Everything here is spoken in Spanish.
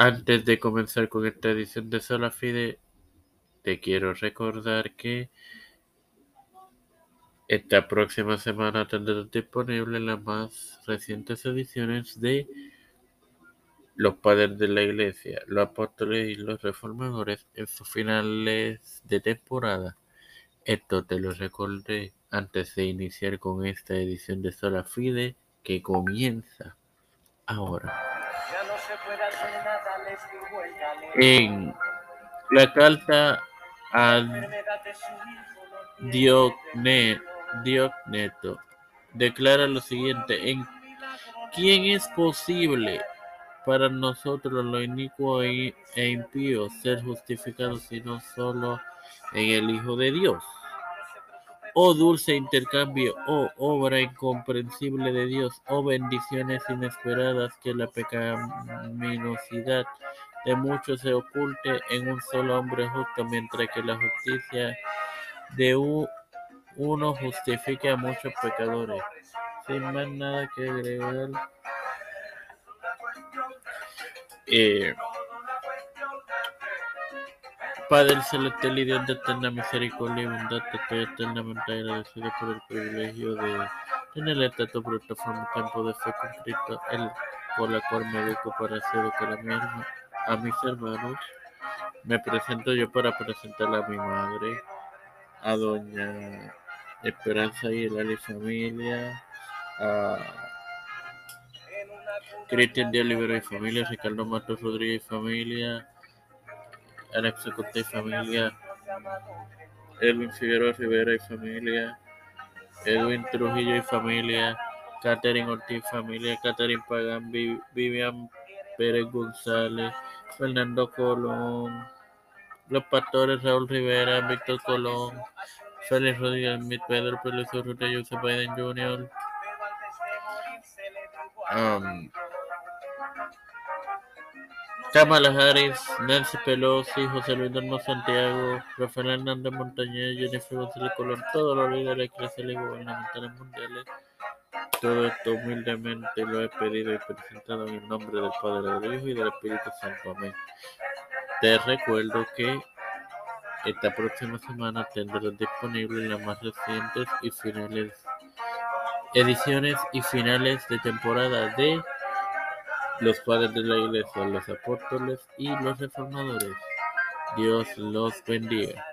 Antes de comenzar con esta edición de Sola Fide, te quiero recordar que esta próxima semana tendrás disponibles las más recientes ediciones de Los Padres de la Iglesia, los Apóstoles y los Reformadores en sus finales de temporada. Esto te lo recordé antes de iniciar con esta edición de Sola Fide que comienza ahora. En la carta a Diogneto declara lo siguiente: ¿En quién es posible para nosotros lo inicuo e impío ser justificados sino solo en el Hijo de Dios? Oh dulce intercambio, oh obra incomprensible de Dios, oh bendiciones inesperadas que la pecaminosidad de muchos se oculte en un solo hombre justo, mientras que la justicia de uno justifique a muchos pecadores. Sin más nada que agregar. Eh, Padre celestial y Dios de eterna misericordia y bondad, te estoy eternamente agradecido por el privilegio de tener esta tu plataforma tiempo de fe con el, por la cual me educo para hacer educar a, mi a mis hermanos. Me presento yo para presentar a mi madre, a doña Esperanza y y familia, a Cristian Díaz Libero y familia, Ricardo Matos Rodríguez y familia, Alexa Costa familia, Edwin Figueroa Rivera y familia, Edwin Trujillo y familia, Catherine Ortiz familia, Catherine Pagán, Vivian Pérez González, Fernando Colón, los pastores Raúl Rivera, Víctor Colón, Félix Rodríguez Pedro Pérez Urrutia, Joseph Biden Jr., um, Kamala Harris, Nancy Pelosi, José Luis Dormo Santiago, Rafael Hernández Montañez, Jennifer González Colón, todos los líderes y gubernamentales mundiales. Todo esto humildemente lo he pedido y presentado en el nombre del Padre, del Hijo y del Espíritu Santo. Amén. Te recuerdo que esta próxima semana tendrás disponibles las más recientes y finales ediciones y finales de temporada de los padres de la iglesia, los apóstoles y los reformadores. Dios los bendiga.